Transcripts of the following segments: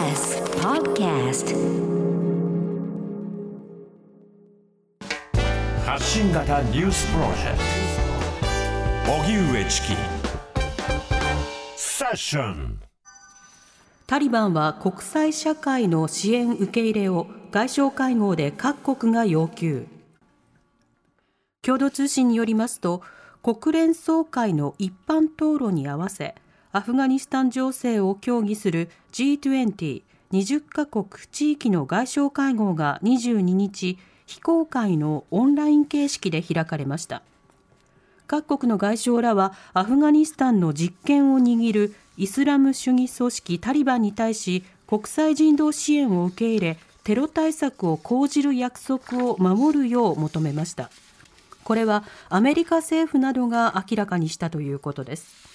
TBS Podcast. 発信型ニュースプロジェクト。荻上チキ。セッション。タリバンは国際社会の支援受け入れを外相会合で各国が要求。共同通信によりますと国連総会の一般討論に合わせアフガニスタン情勢を協議する G20 20カ国地域の外相会合が22日非公開のオンライン形式で開かれました。各国の外相らはアフガニスタンの実権を握るイスラム主義組織タリバンに対し国際人道支援を受け入れテロ対策を講じる約束を守るよう求めました。これはアメリカ政府などが明らかにしたということです。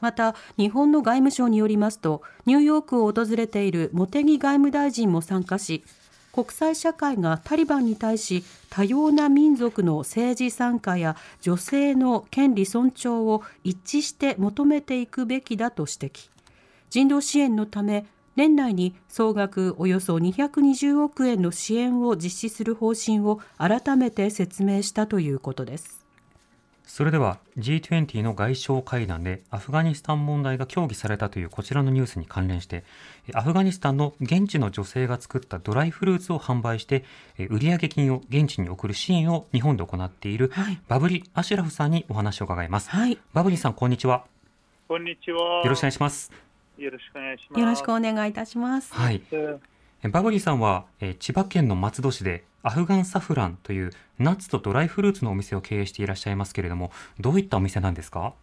また日本の外務省によりますとニューヨークを訪れている茂木外務大臣も参加し国際社会がタリバンに対し多様な民族の政治参加や女性の権利尊重を一致して求めていくべきだと指摘。人道支援のため年内に総額およそ220億円の支援を実施する方針を改めて説明したということです。それでは G20 の外相会談でアフガニスタン問題が協議されたというこちらのニュースに関連してアフガニスタンの現地の女性が作ったドライフルーツを販売して売上金を現地に送る支援を日本で行っている、はい、バブリ・アシュラフさんにお話を伺います、はい、バブリさんこんにちは。こんにちは。よろしくお願いします。よろしくお願いします。よろしくお願いいたします。はい。バブリさんは、え千葉県の松戸市でアフガンサフランというナッツとドライフルーツのお店を経営していらっしゃいますけれども、どういったお店なんですか？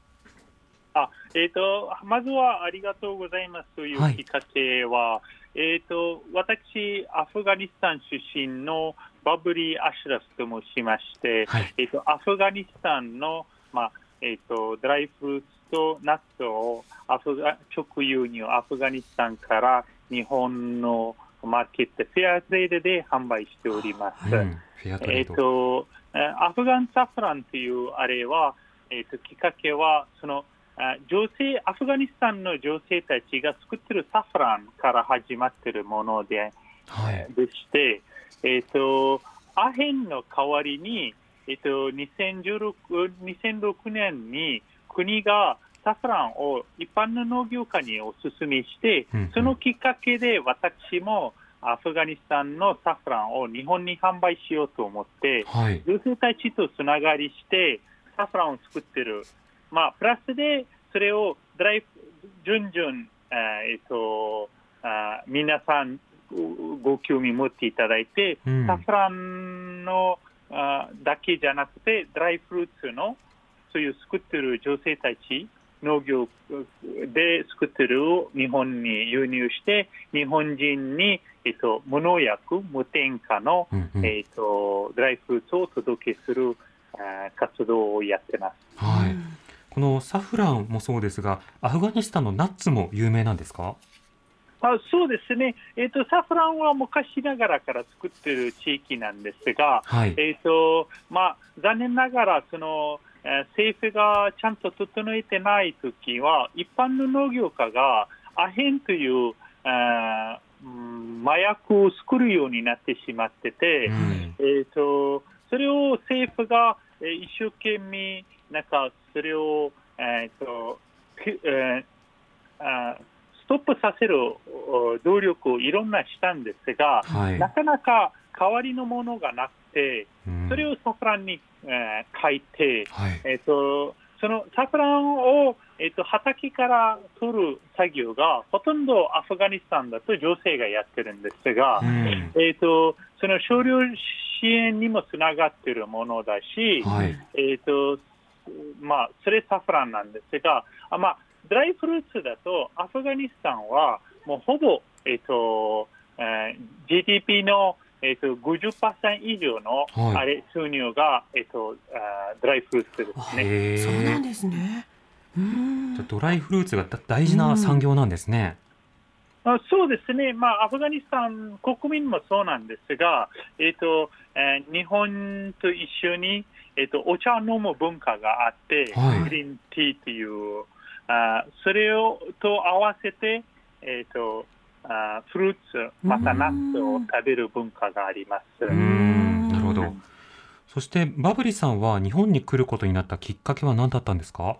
あえーと、まずはありがとうございますというきっかけは、はい、えーと、私、アフガニスタン出身のバブリー・アシュラスと申しまして、はい、えーと、アフガニスタンの、まあえー、とドライフルーツとナッツをアフガ直輸入、アフガニスタンから日本のマーケット、フェアトレードで販売しております。うん、えっ、と、アフガンサフランというあれは、えっ、ー、と、きっかけは、その、女性、アフガニスタンの女性たちが作っているサフランから始まっているもので、はい、でして、えっ、ー、と、アヘンの代わりに、えっ、ー、と、2016, 2006年に国がサフランを一般の農業家にお勧めして、そのきっかけで私もアフガニスタンのサフランを日本に販売しようと思って、はい、女性たちとつながりして、サフランを作ってる、まあ、プラスでそれをドライ順々、えーとあ皆さんご興味持っていただいて、うん、サフランのあだけじゃなくて、ドライフルーツのそういう作ってる女性たち農業で作ってるを日本に輸入して、日本人に、えっと、無農薬、無添加の、うんうん、えっと、ドライフルーツを届けする活動をやってます。はい。このサフランもそうですが、アフガニスタンのナッツも有名なんですか？あそうですね、えーと、サフランは昔ながらから作っている地域なんですが、はい、えーとまあ、残念ながらその、政府がちゃんと整えてないときは、一般の農業家がアヘンという、麻薬を作るようになってしまってて、うん、えーと、それを政府が一生懸命、なんかそれを、えーとえー、ストップさせる努力をいろんなしたんですが、はい、なかなか代わりのものがなくて、それをサフランにえー、書いて、はい、えーと、そのサフランを、えーと、畑から取る作業がほとんどアフガニスタンだと女性がやってるんですが、うん、えーと、その少量支援にもつながっているものだし、はい、えーとまあ、それサフランなんですが、あまあ、ドライフルーツだとアフガニスタンはもうほぼ、えーとえー、GDP のえーと、50%以上の、あれ収入が、えーと、あドライフルーツですね。そうなんですね。ドライフルーツが大事な産業なんですね。あそうですね、まあ、アフガニスタン国民もそうなんですが、えーとえー、日本と一緒に、えーと、お茶を飲む文化があって、はい、グリーンティーという、あそれをと合わせて、えーとあフルーツ、またナッツを食べる文化があります。うんなるほど。そしてバブリさんは日本に来ることになったきっかけは何だったんですか？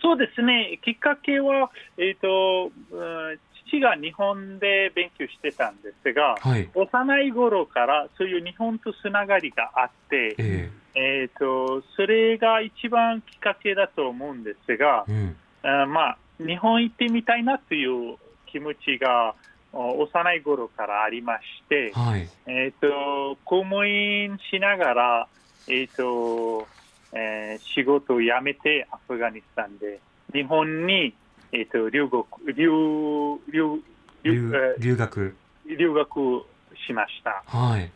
そうですね、きっかけは、えーとうん父が日本で勉強してたんですが、はい。幼い頃からそういう日本とつながりがあって、ええー、とそれが一番きっかけだと思うんですがえ、うん。あまあ、日本行ってみたいなという気持ちがお幼い頃からありまして、はい。えー、と公務員しながら、えーとえー仕事を辞めてアフガニスタンで日本に、えー、と留学留留留留学。ー留学しました。はい。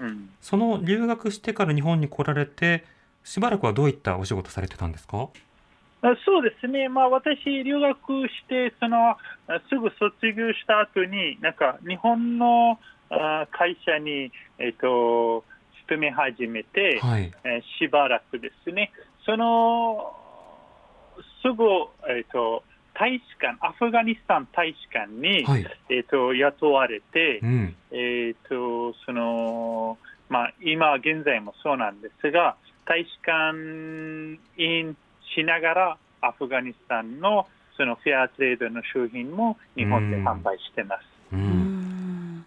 うんその留学してから日本に来られて、しばらくはどういったお仕事されてたんですか？あそうですね、まあ、私、留学してその、あすぐ卒業した後に、なんか日本のあ会社に、えっと勤め始めて、はい。えーしばらくですね、そのすぐ、えっと大使館、アフガニスタン大使館に、はい。えっと雇われてう、ん。えっとそのまあ、今現在もそうなんですが、大使館員しながら、アフガニスタンのそのフェアトレードの商品も日本で販売してます。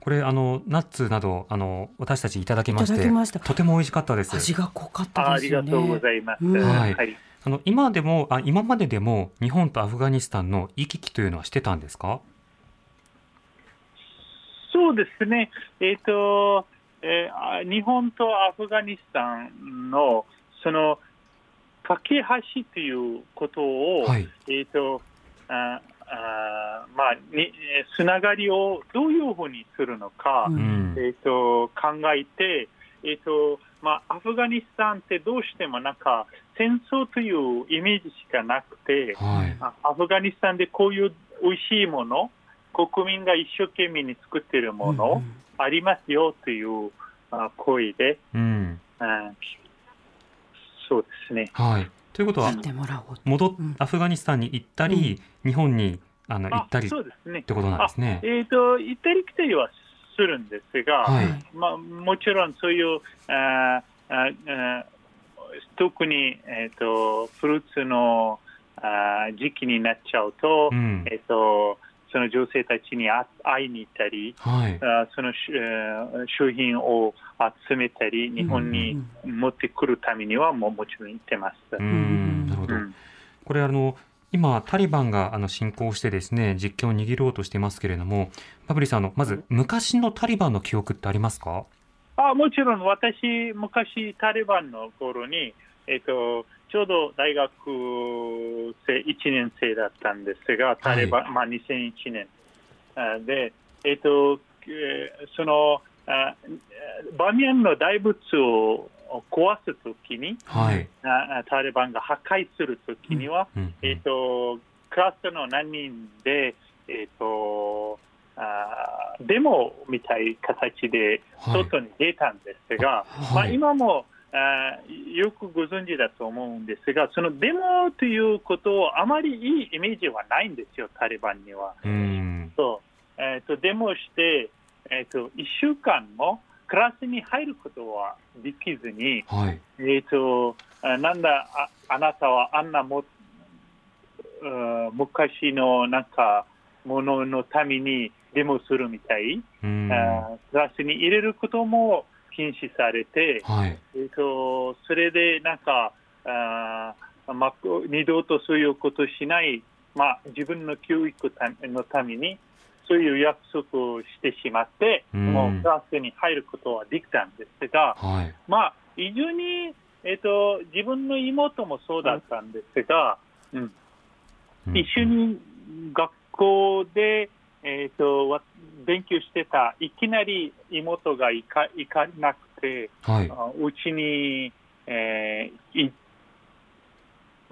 これ、あの、ナッツなど、あの、私たちいただきまして、とても美味しかったです。味が濃かっあたですよね。ありがとうございます。うん。はい。はい。あの、今でも、あ、今まででも、日本とアフガニスタンの行き来というのはしてたんですか？そうですね、えっ、と、えーあ日本とアフガニスタンのその架け橋ということを、はい。えっ、と、ああまあ、にえーつながりをどういうふうにするのか、ううんん。えっ、と、考えて、えっ、と、まあ、アフガニスタンってどうしてもなんか戦争というイメージしかなくて、はい。あアフガニスタンでこういう美味しいもの、国民が一生懸命に作っているもの、うんありますよというあ声で、うん。うんそうですね。はい。ということはやっ、てもらおう。戻っうんアフガニスタンに行ったり、日本にあの行あったりっそうですね。てことなんですね。えっ、と、行ったり来たりはするんですが、はい。まあ、もちろんそういう、あああ特に、えー、とフルーツのあ時期になっちゃうと、うん。えー、とその女性たちにあ会いに行ったり、はい。あその商品を集めたり、日本に持ってくるためにはもうもちろん行ってます。ううんん。なるほどう。んこれあの今タリバンがあの侵攻してですね実権を握ろうとしてますけれどもバブリさんあのまず昔のタリバンの記憶ってありますか？あもちろん私、昔、タリバンの頃に、えっとちょうど大学生1年生だったんですが、タリバン、まあ、2001年。あで、えっとえーそのあバミヤンの大仏を壊すときにはい。あ、タリバンが破壊するときには、うんえっとクラスの何人で、えっとあデモみたい形ではい。外に出たんですが、はい。まあ、今もあよくご存知だと思うんですが、そのデモということをあまりいいイメージはないんですよ、タリバンには。うん。そうえー、とデモして、えー、と1週間もクラスに入ることはできずに、はい。えー、とあなんだあ、あなたはあんなもうん昔のなんかもののためにデモするみたい、うん。あクラスに入れることも禁止されて、はい。えー、とそれでなんかあ、まあ、二度とそういうことしない、まあ、自分の教育たのためにそういう約束をしてしまって、うんもうクラスに入ることはできたんですが、はい。まあ、非常に、えー、と自分の妹もそうだったんですが、うんうん一緒に学校で、えー、とわ勉強してたいきなり妹が行か行かなくてはい。あうちに、えーい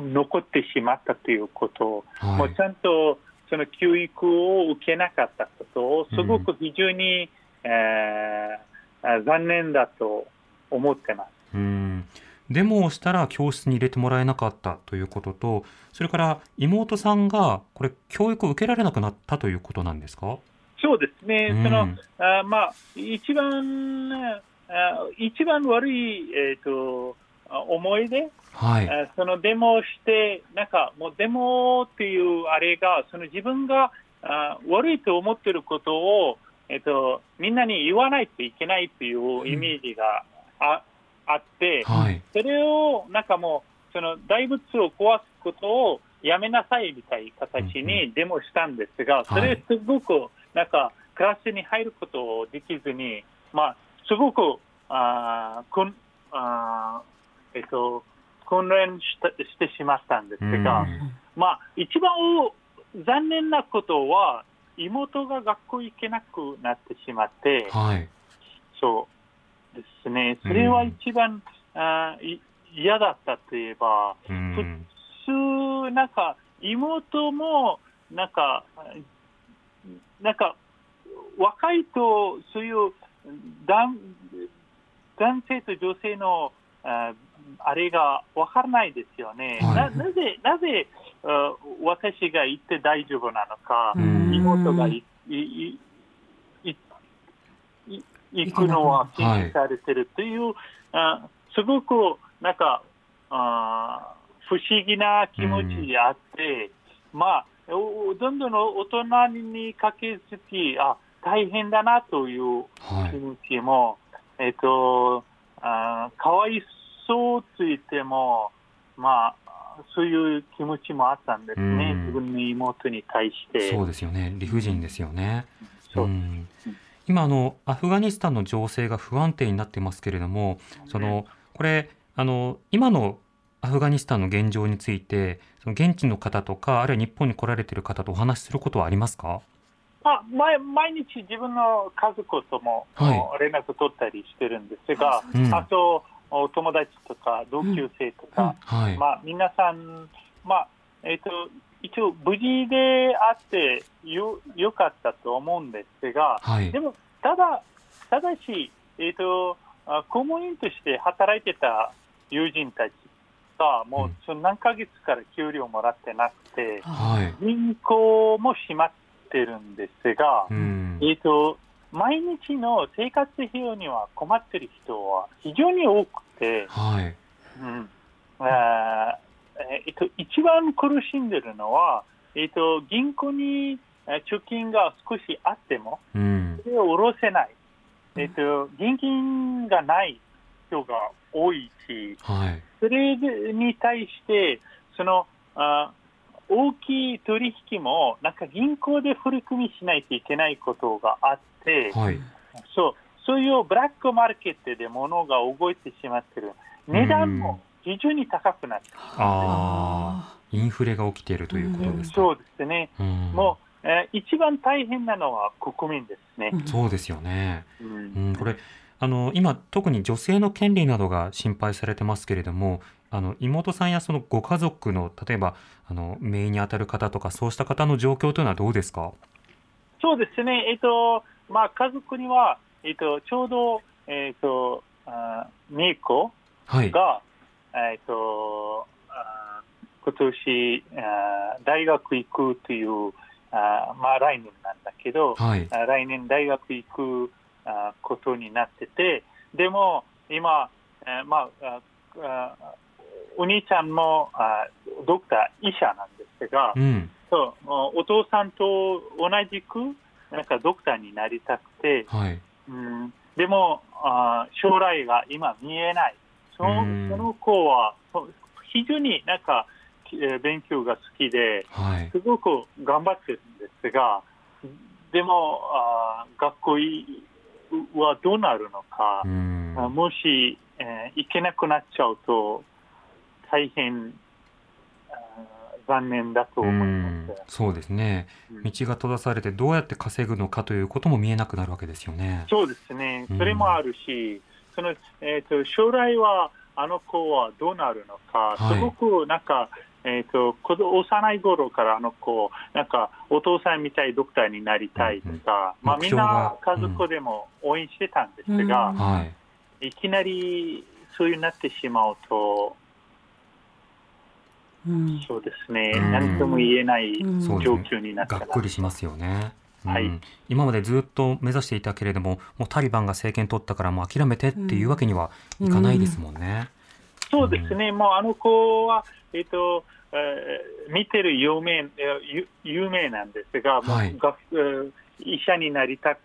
残ってしまったということはいうち。ゃんとその教育を受けなかったことをすごく非常に、えーあ残念だと思ってます。うん。デモをしたら教室に入れてもらえなかったということと、それから妹さんがこれ教育を受けられなくなったということなんですか？そうですね、うん。そのあまあ、一番あ一番悪い、えー、とあ思い出、はい。あそのデモをして、なんかもうデモっていうあれが、その自分があ悪いと思ってることを、えっと、みんなに言わないといけないというイメージがあ,、あって、はい。それをなんかもう、その大仏を壊すことをやめなさいみたいな形にデモしたんですが、それすごくなんかクラスに入ることをできずに、まあ、すごくあーくんあー、えっと、訓練したしてしまったんですが、うんまあ、一番残念なことは、妹が学校行けなくなってしまって、はい。そうですね、それは一番、あーい嫌だったといえば、うん。普通、なんか妹も、なんか、なんか若いと、そういう男男性と女性のああれが分からないですよね。はいななぜ、なぜあ私が行って大丈夫なのか、うん妹がいいいいい行くのは禁止されてるという、あすごくなんかあ不思議な気持ちがあって、まあ、おどんどん大人に駆けつき、あ大変だなという気はい。持ちも、えっとあかわいそうついても、まあ、そういう気持ちもあったんですね、うん自分の妹に対して。そうですよね。理不尽ですよね。そううん今あのアフガニスタンの情勢が不安定になってますけれども、そのこれあの今のアフガニスタンの現状について、その現地の方とかあるいは日本に来られている方とお話しすることはありますか？あ毎毎日自分の家族とも、はい連絡取ったりしてるんですが、うんあとお友達とか同級生とか、はい。まあ、皆さん、まあえー、と一応無事であってよよかったと思うんですが、はいで。もただただし、えー、とあ公務員として働いてた友人たちがもうその何ヶ月から給料もらってなくて、はい。銀行も閉まってるんですが、うんえ。ー、と毎日の生活費用には困ってる人は非常に多くて、はい。うんあーえーと一番苦しんでるのは、えー、と銀行にえー貯金が少しあっても、うん。それを下ろせない、えー、と現金がない人が多いし、はい。それに対して、そのあ大きい取引も、なんか銀行で振り込みしないといけないことがあって、はい。そうそういうブラックマーケットで物が動いてしまってる、値段も非常に高くなってる、ああ、インフレが起きているということですか。そうですね、うん。もう、えー一番大変なのは国民ですね。そうですよね。うん。うん、これあの今特に女性の権利などが心配されてますけれどもあの妹さんやそのご家族の例えばあの命に当たる方とかそうした方の状況というのはどうですか？そうですね、えっ、と、まあ、家族には、えっ、と、ちょうど、えっ、と、あーメイコはい。が、えっ、と、今年あー大学行くという、あーまあ、来年なんだけど、はい。あ来年大学行くあことになってて、でも今、えーまあ、ああお兄ちゃんもあドクター、医者なんですが、うん。そうお父さんと同じくなんかドクターになりたくて、はい。うん、でもあ将来が今見えない。そのうん。その子は非常になんかえー勉強が好きで、はい。すごく頑張ってるんですが、でも、あー学校はどうなるのか、うもし、えー行けなくなっちゃうと、大変残念だとう思いんます。そうですね。うん。道が閉ざされてどうやって稼ぐのかということも見えなくなるわけですよね。そうですね。うん、それもあるし、そのえー、と将来はあの子はどうなるのか、はい。すごくなんか、えー、と幼い頃からあの子、なんかお父さんみたいドクターになりたいとか、まあ、みん。目標が。な家族でも応援してたんですが、うん。はい。いきなりそういうなってしまうと、うん。そうですね、うん。何とも言えないうん。状況になったら。がっくりしますよね。はい。うん今までずっと目指していたけれども、もうタリバンが政権取ったからもう諦めてっていうわけにはいかないですもんね。そうですね、もうあの子は、えっとえー見てる有名えーゆ有名なんですが、もうはい。学えー医者になりた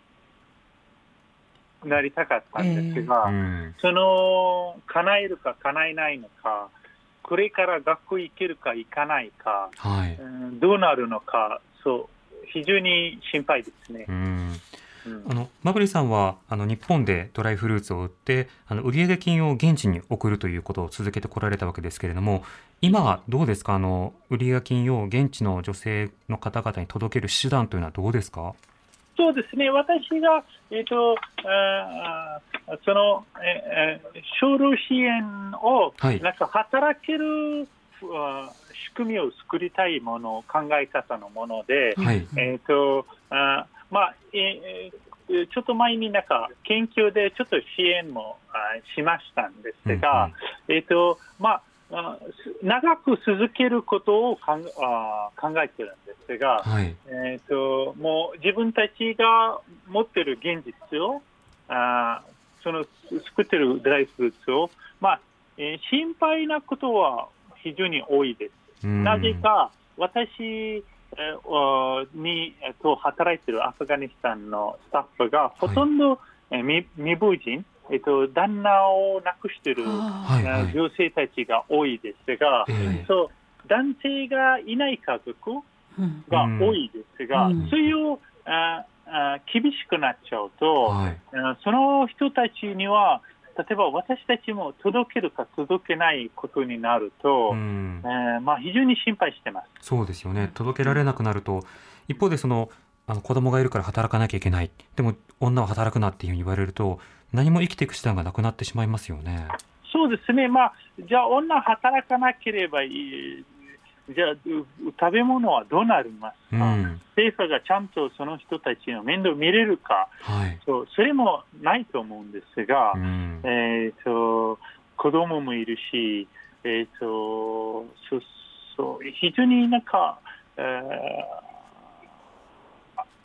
なりたかったんですが、うん。その叶えるか叶えないのか、これから学校行けるか行かないか、はい。うんどうなるのか、そう非常に心配ですね。う。ん。うん。あのマブリさんはあの日本でドライフルーツを売ってあの売上金を現地に送るということを続けてこられたわけですけれども今はどうですか？あの売上金を現地の女性の方々に届ける手段というのはどうですか？そうですね、私が、えっとあーその、えー就労支援を、はい。なんか働ける、仕組みを作りたいもの、考え方のもので、はい。えっとあーまあえーちょっと前になんか研究でちょっと支援もしましたんですが、えっとまあ、長く続けることを考あー考えてるんですが、はい。えー、ともう自分たちが持ってる現実をあーその作ってるドライフルーツを、まあえー心配なことは非常に多いです。うん。なぜか私えーおに、えっと、働いてるアフガニスタンのスタッフがほとんど、えー未未亡人、えっと、旦那を亡くしていはい。えー女性たちが多いですが、ええ。そう男性がいない家族うん。が多いですが、うん。そういうああ厳しくなっちゃうと、はい。あその人たちには、例えば私たちも届けるか届けないことになると、うん。えーまあ、非常に心配してます。そうですよね。届けられなくなると一方でそのあの子供がいるから働かなきゃいけない。でも女は働くなっていうふうに言われると何も生きていく手段がなくなってしまいますよね。そうですね、まあ、じゃあ、女働かなければいい、じゃあ、う食べ物はどうなりますか、うん。政府がちゃんとその人たちの面倒見れるか、はい。そうそれもないと思うんですが、うん。えー、と子供もいるし、えー、とそそう非常になんか、えー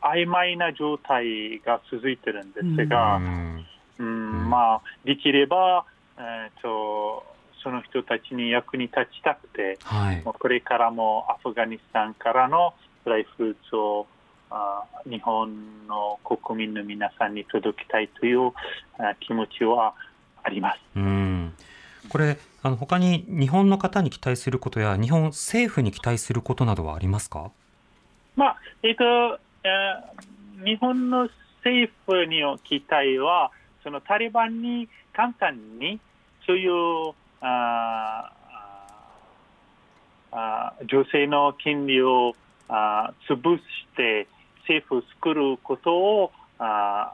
曖昧な状態が続いてるんですが、うん。うんまあ、できれば、えー、とその人たちに役に立ちたくて、はい。もうこれからもアフガニスタンからのドライフルーツをあ日本の国民の皆さんに届けたいというあ気持ちはあります。うん。これあの他に日本の方に期待することや日本政府に期待することなどはありますか？まあえーとえー日本の政府にの期待は、そのタリバンに簡単にそういうああ女性の権利をあ潰して政府を作ることをあ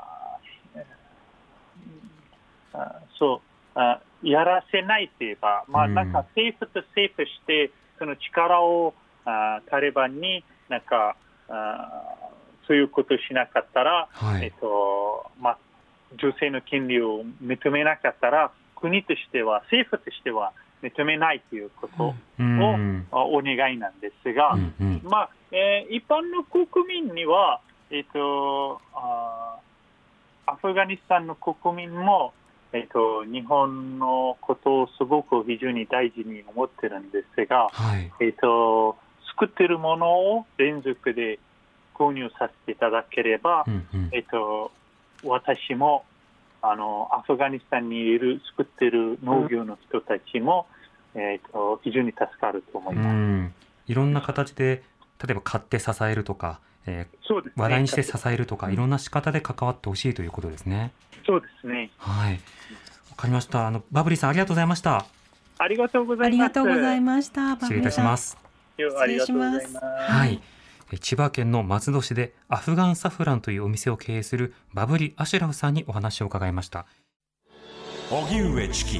あそうあやらせないといえば、まあ、うん。なんか政府と政府してその力をあタリバンになんかあそういうことをしなかったら、はい。えっとまあ、女性の権利を認めなかったら国としては政府としては認めないということうん。を、お願いなんですが、うん。まあえー一般の国民には、えっとあーアフガニスタンの国民も、えっと日本のことをすごく非常に大事に思ってるんですが、はい。えっと作ってるものを連続で購入させていただければ、うんうん。えっと、私もあのアフガニスタンにいる作ってる農業の人たちも、えっと、非常に助かると思いうます。んいろんな形で例えば買って支えるとか、えーそうですね。話題にして支えるとかいろんな仕方で関わってほしいということですね。そうですね。はいわかりましたあのバブリーさんありがとうございましたありがとうござあいます。りがとうございました。失礼いたします。ありがとうございます。はい。千葉県の松戸市でアフガンサフランというお店を経営するバブリ・アシュラフさんにお話を伺いました。荻上チキ